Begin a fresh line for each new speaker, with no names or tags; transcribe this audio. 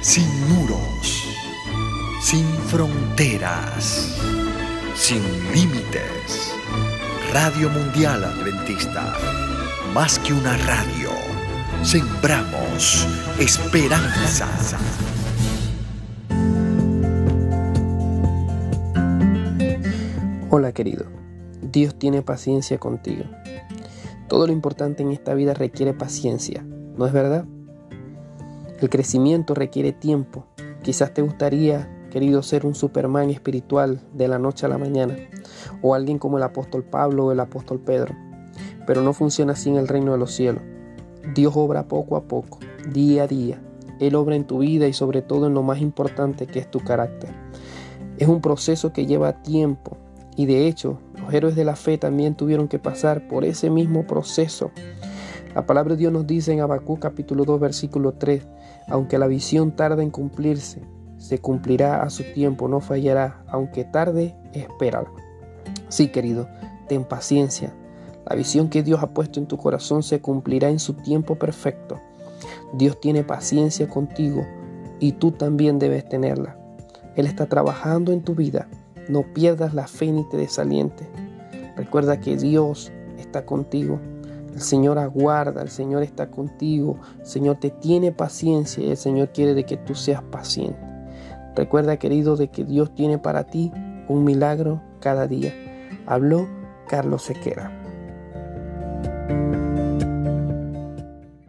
sin muros, sin fronteras, sin límites. Radio Mundial Adventista, más que una radio, sembramos esperanza.
Hola querido, Dios tiene paciencia contigo. Todo lo importante en esta vida requiere paciencia, ¿no es verdad? El crecimiento requiere tiempo. Quizás te gustaría, querido, ser un Superman espiritual de la noche a la mañana, o alguien como el apóstol Pablo o el apóstol Pedro, pero no funciona así en el reino de los cielos. Dios obra poco a poco, día a día. Él obra en tu vida y sobre todo en lo más importante que es tu carácter. Es un proceso que lleva tiempo y de hecho los héroes de la fe también tuvieron que pasar por ese mismo proceso la palabra de Dios nos dice en Abacú capítulo 2 versículo 3, aunque la visión tarde en cumplirse, se cumplirá a su tiempo, no fallará, aunque tarde, espérala. Sí, querido, ten paciencia. La visión que Dios ha puesto en tu corazón se cumplirá en su tiempo perfecto. Dios tiene paciencia contigo y tú también debes tenerla. Él está trabajando en tu vida. No pierdas la fe ni te desalientes. Recuerda que Dios está contigo. El Señor aguarda, el Señor está contigo, el Señor te tiene paciencia y el Señor quiere de que tú seas paciente. Recuerda, querido, de que Dios tiene para ti un milagro cada día. Habló Carlos Sequera.